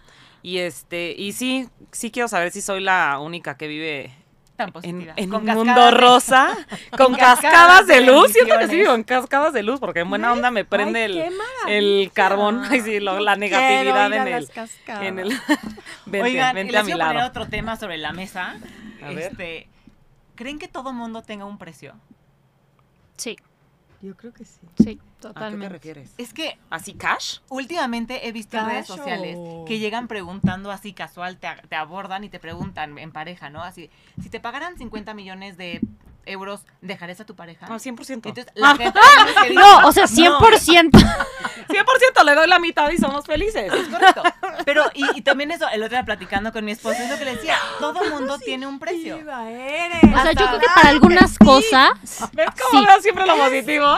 Y este, y sí, sí quiero saber si soy la única que vive tan en, positiva. en Con un mundo de- rosa, con cascadas de de luz. Siento que sí, con cascadas de luz, porque en buena onda me prende Ay, el, el carbón, ay, sí, lo- la negatividad ir a en el, las en el. Vente, Oigan, vente les a mi voy a poner lado. otro tema sobre la mesa. A ver. Este, ¿Creen que todo mundo tenga un precio? Sí, Yo creo que sí. sí, ¿A qué te totalmente. refieres? Es que ¿Así cash? últimamente he visto en redes sociales o- que llegan preguntando así casual, te, te abordan y te preguntan en pareja, ¿no? Así, si te pagaran 50 millones de euros, ¿dejarías a tu pareja? No, 100%. Entonces, la gente que dice, No, o sea, 100%. 100% le doy la mitad y somos felices. Es correcto. Pero, y, y también eso, el otro día platicando con mi esposo, es lo que le decía, todo mundo tiene un precio. Eres. O sea, yo creo que para algunas cosas... ¿Ves cómo Sí. veo siempre lo positivo?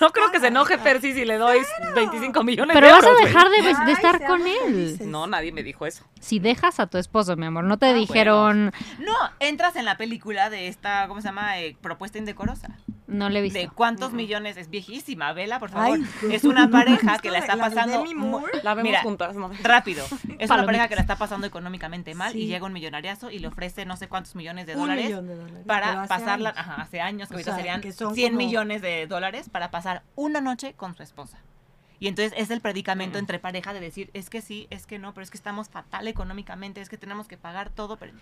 No creo que se enoje Percy si le doy 25 millones Pero de vas a euros, güey. dejar de, estar con él. felices. No, nadie me dijo eso. Si dejas a tu esposo, mi amor, no te Ah, dijeron... No, entras en la película de esta, ¿cómo se llama? Eh, propuesta indecorosa. No le he visto. ¿De cuántos millones? Es viejísima, vela, por favor. Ay, es una pareja que la la está pasando Moore. La vemos Mira, juntas, ¿no? rápido. Es una pareja que la está pasando económicamente mal y llega un millonariazo y le ofrece no sé cuántos millones de dólares millón de dólares. pero para hace pasarla, años. ajá, hace años, que O ahorita sea, serían que son 100 como- millones de dólares para pasar una noche con su esposa. Y entonces es el predicamento entre pareja de decir, es que sí, es que no, pero es que estamos fatal económicamente, es que tenemos que pagar todo, pero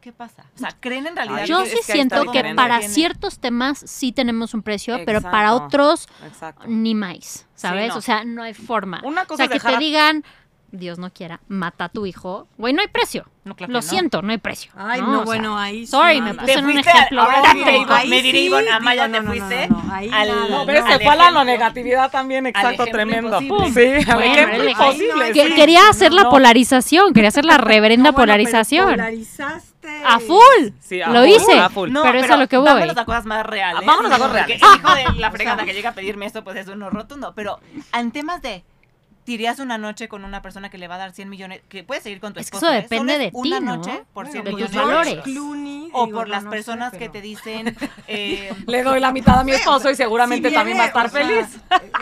¿qué pasa? O sea, ¿creen en realidad Yo que- sí es que siento que diferente. para Tiene- ciertos temas sí tenemos un precio, pero para otros Exacto. ni más, ¿sabes? no. O sea, no hay forma. Una o cosa sea, es que dejar te digan, Dios no quiera, mata a tu hijo. Güey, no hay precio. No, claro que Lo no. siento, no hay precio. Ay, no, sea, bueno, ahí sí. sorry, me puse en un ejemplo. Ahí me dirijo, sí, Amaya, te no, no, fuiste no, no, ahí al- nada, No, no. pero se fue a la negatividad también, exacto, tremendo. imposible. Sí, al Bueno, ejemplo imposible. Ay, Que- sí. quería hacer la polarización, quería hacer la reverenda No, bueno, pero polarización. polarizaste. a full. Sí, a Lo full, hice. a full. No, pero es a lo que voy. Vámonos a cosas más reales. Vámonos a cosas Porque reales. El hijo de la fregada que llega a pedirme esto, pues es uno rotundo. Pero en temas de. ¿Te irías una noche con una persona que le va a dar 100 millones? Que puedes seguir con tu Es que esposo. eso ¿eh? depende de una ti, ¿no? noche por Bueno, 100 de pues tus millones. George valores. Clooney, O por no, las no sé, personas que pero- te dicen. eh, Le doy la mitad a mi esposo y seguramente Si también va a estar o sea, feliz.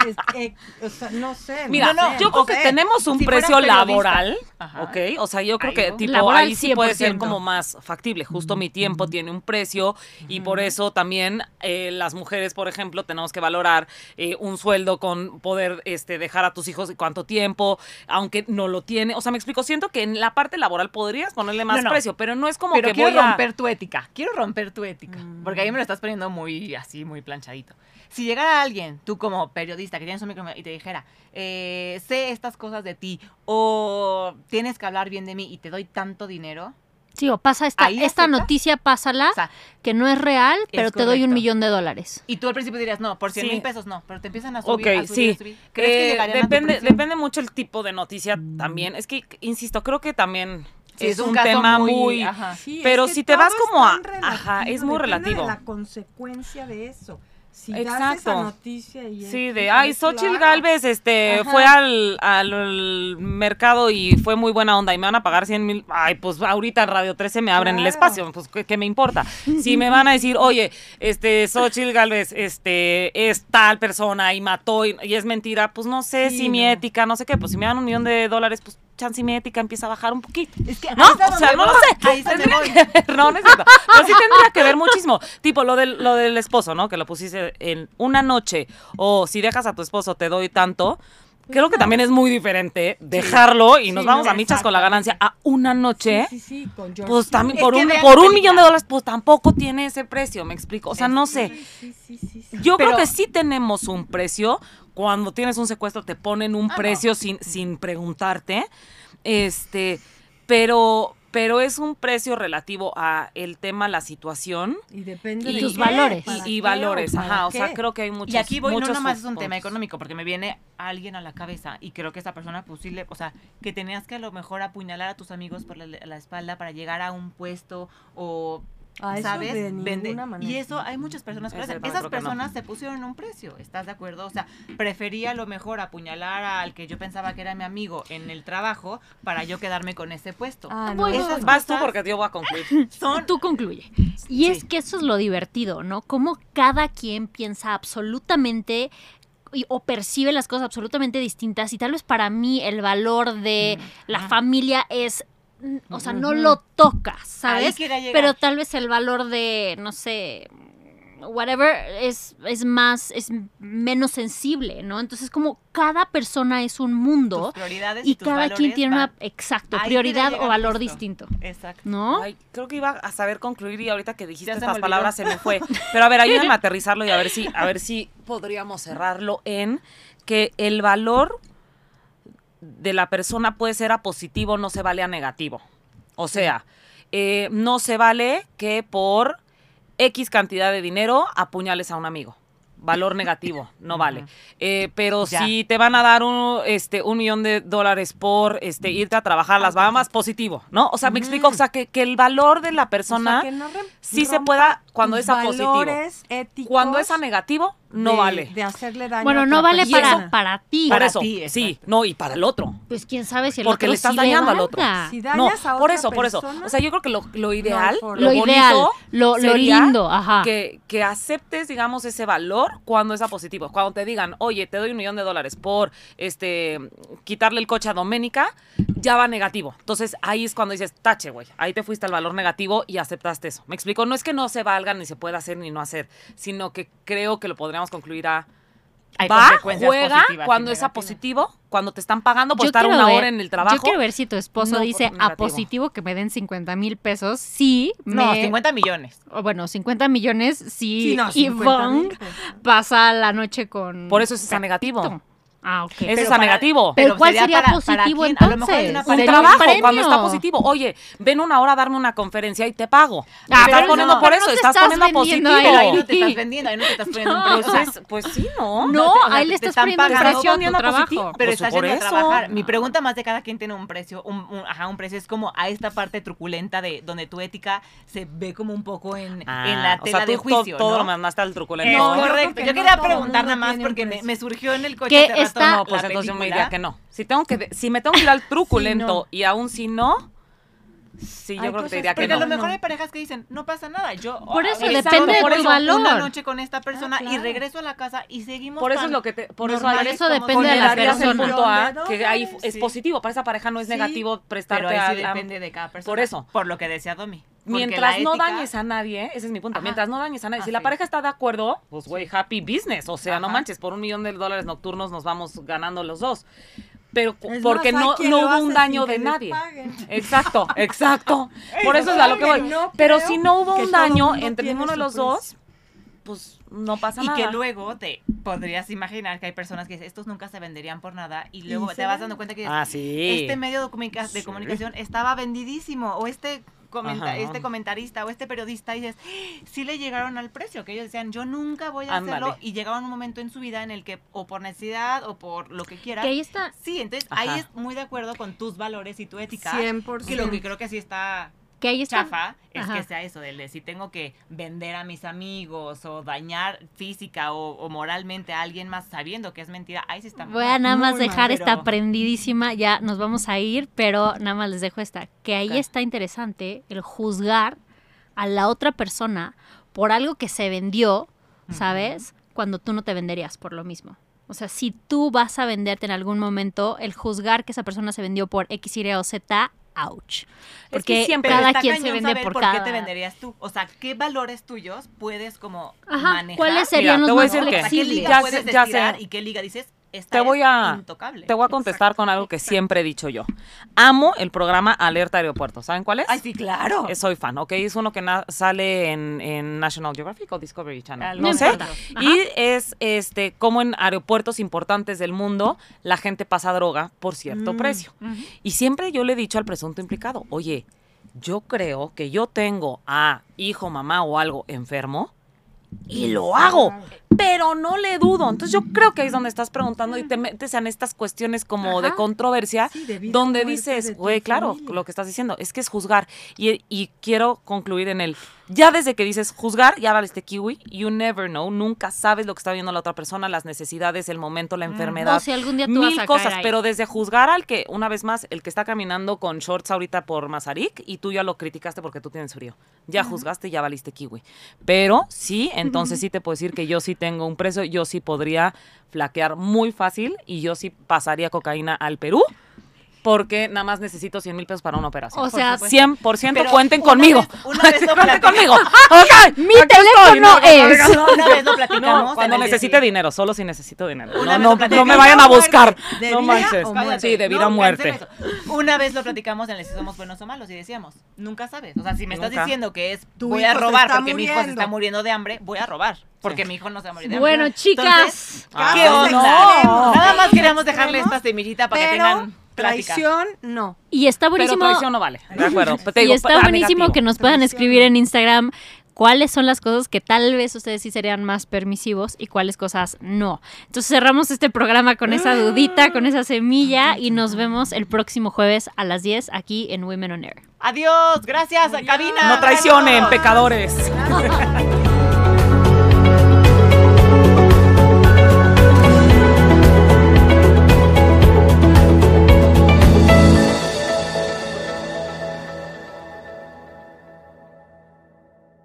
es- eh, o sea, no sé. Mira, No, no, yo creo que sea, tenemos un si precio laboral, Ajá. ¿ok? O sea, yo creo que no. tipo Laboral, ahí sí puede ser 100%. como más factible. Justo mi tiempo tiene un precio y por eso también eh, las mujeres, por ejemplo, tenemos que valorar eh, un sueldo con poder este, dejar a tus hijos y cuánto tiempo, aunque no lo tiene. O sea, me explico, siento que en la parte laboral podrías ponerle más No, no. precio, pero no es como pero que quiero voy a... romper tu ética. Quiero romper tu ética. Porque ahí me lo estás poniendo muy así, muy planchadito. Si llegara alguien, tú como periodista que tienes un micrófono y te dijera, eh, sé estas cosas de ti o tienes que hablar bien de mí y te doy tanto dinero, Sí, o pasa esta, ¿Ahí esta aceptas? noticia, pásala, o sea, que no es real, pero te doy un millón de dólares. y tú al principio dirías, no, por 100 Sí. mil pesos no, pero te empiezan a subir, Ok, a subir, sí. a subir. ¿Crees que Eh, depende, depende mucho el tipo de noticia también. Es que, insisto, creo que también Sí, es, un, caso tema muy... ajá. Sí, es Pero que si te vas como a- tan ajá, es muy relativo. de la consecuencia de eso. Si Exacto. esa noticia y Sí, de, ay, Xochitl. Galvez este, Ajá. fue al, al mercado y fue muy buena onda y me van a pagar 100 mil. Ay, pues ahorita en Radio 13 me abren el Claro. espacio, pues ¿qué, qué me importa? Si me van a decir, oye, este, Xochitl Galvez este, es tal persona y mató y, y es mentira, pues no sé Sí, si mi no. ética, no sé qué, pues si me dan un millón de dólares, pues chance y empieza a bajar un poquito. Es que No, o sea, no lo sé. Ahí es a donde voy. no, no es cierto. Pero sí tendría que ver muchísimo. Tipo, lo del, lo del esposo, ¿no? Que lo pusiste en una noche. O si dejas a tu esposo, te doy tanto. Creo que también es muy diferente dejarlo y nos vamos no, a michas con la ganancia a una noche. Sí, sí, sí, con George Pues también por que un, por un millón de dólares, pues tampoco tiene ese precio, me explico. O sea, no sé. Sí, sí, sí, sí. Yo creo que sí tenemos un precio. Cuando tienes un secuestro te ponen un Ah, precio sin, sin preguntarte. Este, pero, pero es un precio relativo a el tema, la situación Y depende Y de tus qué, valores. y, valores. Ajá, o sea, creo que hay muchos Y aquí voy, no muchos nomás es un tema económico, porque me viene alguien a la cabeza y creo que esa persona, pues sí, le, o sea, que tenías que a lo mejor apuñalar a tus amigos por la, la espalda para llegar a un puesto o, Ah, eso ¿sabes? de Vende- manera. Y eso hay muchas personas que hacen. Esas no. personas se pusieron un precio, ¿estás de acuerdo? O sea, prefería a lo mejor apuñalar al que yo pensaba que era mi amigo en el trabajo para yo quedarme con ese puesto. Ah, no, Esas. Vas tú porque yo voy a concluir. son Tú concluye. Y es que eso es lo divertido, ¿no? Cómo cada quien piensa absolutamente y- o percibe las cosas absolutamente distintas y tal vez para mí el valor de la familia es mm, o sea, no lo tocas, ¿sabes? Pero tal vez el valor de, no sé, whatever, es, es más, es menos sensible, ¿no? Entonces como cada persona es un mundo tus prioridades y, y tus cada quien tiene una, exacto, Ahí prioridad o valor justo. distinto, Exacto. ¿no? Ay, creo que iba a saber concluir y ahorita que dijiste estas olvidó. palabras se me fue. Pero a ver, ayúdame a aterrizarlo y a ver si, a ver si podríamos cerrarlo en que el valor de la persona puede ser a positivo, no se vale a negativo. O sea, eh, no se vale que por X cantidad de dinero apuñales a un amigo. Valor negativo, no vale. Eh, pero Ya. si te van a dar un, este, un millón de dólares por este, irte a trabajar a las Bahamas, positivo, ¿no? O sea, me explico, o sea, que, que el valor de la persona O sea, no sí se pueda cuando es a positivo. éticos Cuando es a negativo, no de- vale. De hacerle daño Bueno, a no vale persona. para, para ti. Para eso, ti, sí, no, y para el otro. Pues quién sabe si el Porque otro le estás sí dañando al otro. No, por eso, por eso. O sea, yo creo que lo, lo ideal. Lo bonito ideal, lo, lo sería lindo, ajá. Que, que aceptes, digamos, ese valor cuando es a positivo. Cuando te digan, oye, te doy un millón de dólares por este quitarle el coche a Doménica, ya va negativo. Entonces ahí es cuando dices, tache, güey. Ahí te fuiste al valor negativo y aceptaste eso. Me explico, no es que no se valga ni se pueda hacer ni no hacer, sino que creo que lo podríamos concluir a hay va, juega cuando es a positivo, cuando te están pagando por Yo estar una ver- hora en el trabajo. Yo quiero ver si tu esposo No dice a positivo que me den 50 mil pesos. Sí, No, me- 50 millones. o bueno, 50 millones si Sí, no, 50 Yvonne pasa la noche con... Por eso es a negativo. Ah, ok. Ese Pero es a para- negativo. Pero ¿cuál sería para- positivo para quién? A lo mejor entonces? una un un trabajo premio. cuando está positivo. Oye, ven una hora a darme una conferencia y te pago. Ah, estás pero poniendo no, por eso, no te estás, estás poniendo positivo. ahí. Pero ahí no te estás vendiendo, ahí no te estás poniendo un Pues, precio. es- pues sí, ¿no. No, o sea, ahí le te estás están poniendo pagando. precio a tu Poniendo trabajo. positivo. Pero Pues estás yendo a eso. trabajar. Mi pregunta más de cada quien tiene un precio, un, un- ajá, un precio es como a esta parte truculenta de donde tu ética se ve como un poco en, Ah, en la o tela sea, de juicio, todo, lo mandaste al truculento. No, correcto. Yo quería preguntar nada más un porque me, surgió en el coche Que No, pues entonces yo me película. diría que no. Si tengo que, si me tengo que ir al truculento no. y aún si no, sí, yo Hay creo que te diría que Porque no. a lo no. mejor hay parejas que dicen, no pasa nada, yo Por eso, he depende de tu eso valor. una noche con esta persona Ah, claro. y regreso a la casa y seguimos Por eso es lo que te, por eso, Por eso depende de la darías el persona. punto A, que ahí dólares, es sí. positivo, para esa pareja no es Sí. negativo prestarte Pero ahí sí a- a- depende de cada persona. Por eso. Por lo que decía Domi. Porque Mientras no ética- dañes a nadie, ese es mi punto. Ajá. Mientras no dañes a nadie. si Ah, la sí. pareja está de acuerdo, pues güey, happy business. O sea, no manches, por un millón de dólares nocturnos nos vamos ganando los dos. Pero Es porque no, no hubo un daño de nadie. Exacto, exacto. Por eso es a lo que voy. No Pero si no hubo un daño entre ninguno de los dos, pues no pasa Y nada. que luego te podrías imaginar que hay personas que dicen, estos nunca se venderían por nada. Y luego te vas dando cuenta que Ah, sí. este medio de, comunica- de Sí. comunicación estaba vendidísimo. O este, comenta- Ajá. este comentarista o este periodista. Y dices, sí le llegaron al precio. Que ellos decían, yo nunca voy a hacerlo. Y llegaron un momento en su vida en el que, o por necesidad o por lo que quiera. Que ahí está. Sí, entonces Ajá. ahí es muy de acuerdo con tus valores y tu ética. 100%. Que lo que creo que sí está Que ahí está. chafa es Ajá. que sea eso, de si tengo que vender a mis amigos o dañar física o, o moralmente a alguien más sabiendo que es mentira, ahí sí está Voy a nada más dejar esta prendidísima, ya nos vamos a ir, pero nada más les dejo esta, que ahí está interesante el juzgar a la otra persona por algo que se vendió, ¿sabes? Cuando tú no te venderías por lo mismo. O sea, si tú vas a venderte en algún momento, el juzgar que esa persona se vendió por X, Y o Z, ouch. Porque siempre Pero cada está quien se vende saber por, por cada... qué te venderías tú. O sea, ¿qué valores tuyos puedes como Ajá, manejar? ¿cuáles serían Mira, te los voy a más decir que- ¿Hasta qué flexibles? liga Ya puedes sé- ya estirar y qué liga dices? Esta Te voy a- intocable. Te voy a contestar con algo que siempre he dicho yo. Amo el programa Alerta Aeropuerto. ¿Saben cuál es? Ay, sí, claro. Eh, Soy fan, ¿ok? Es uno que sale en, en National Geographic o Discovery Channel. No sé. importa. Ajá. Y es este como en aeropuertos importantes del mundo la gente pasa droga por cierto Mm. precio. Y siempre yo le he dicho al presunto implicado, oye, yo creo que yo tengo a hijo, mamá o algo enfermo y lo hago, pero no le dudo. Entonces yo creo que ahí es donde estás preguntando y te metes en estas cuestiones como de controversia, Sí, de vida o donde dices, güey, claro, familia. lo que estás diciendo es que es juzgar. Y, y quiero concluir en el, ya desde que dices juzgar, ya valiste kiwi, you never know, nunca sabes lo que está viendo la otra persona, las necesidades, el momento, la enfermedad. O si algún día tú Mil vas a cosas, caer pero desde juzgar al que, una vez más, el que está caminando con shorts ahorita por Mazarik y tú ya lo criticaste porque tú tienes frío. Ya juzgaste ya valiste kiwi. Pero sí, entonces sí te puedo decir que yo sí tengo un precio, yo sí podría flaquear muy fácil y yo sí pasaría cocaína al Perú porque nada más necesito 100 mil pesos para una operación. O sea, supuesto. 100% Pero cuenten una conmigo. vez- una vez lo Cuenten conmigo. Mi estoy, teléfono no, no, es- no, Una vez lo platicamos. no, cuando necesite decir- dinero, solo si necesito dinero. Una No, vez no, lo no me vayan a buscar. ¿De No manches. Sí, de vida o muerte. Una vez lo platicamos en el si somos buenos o malos y decíamos, nunca sabes. O sea, si me estás diciendo que es Tu voy a robar porque mi hijo se está muriendo de hambre, voy a robar porque Sí. mi hijo no se va a morir de hambre. Bueno, chicas, Entonces, Ah, ¿qué onda? extremos. Nada más queríamos dejarle esta semillita para que tengan plática. traición, no. y está Pero buenísimo. traición no vale. De acuerdo. Pero te y digo, está pa- buenísimo negativo. que nos puedan escribir en Instagram cuáles son las cosas que tal vez ustedes sí serían más permisivos y cuáles cosas no. Entonces cerramos este programa con esa dudita, con esa semilla y nos vemos el próximo jueves a las 10 aquí en Women on Air. Adiós, gracias, cabina. No traicionen, pecadores.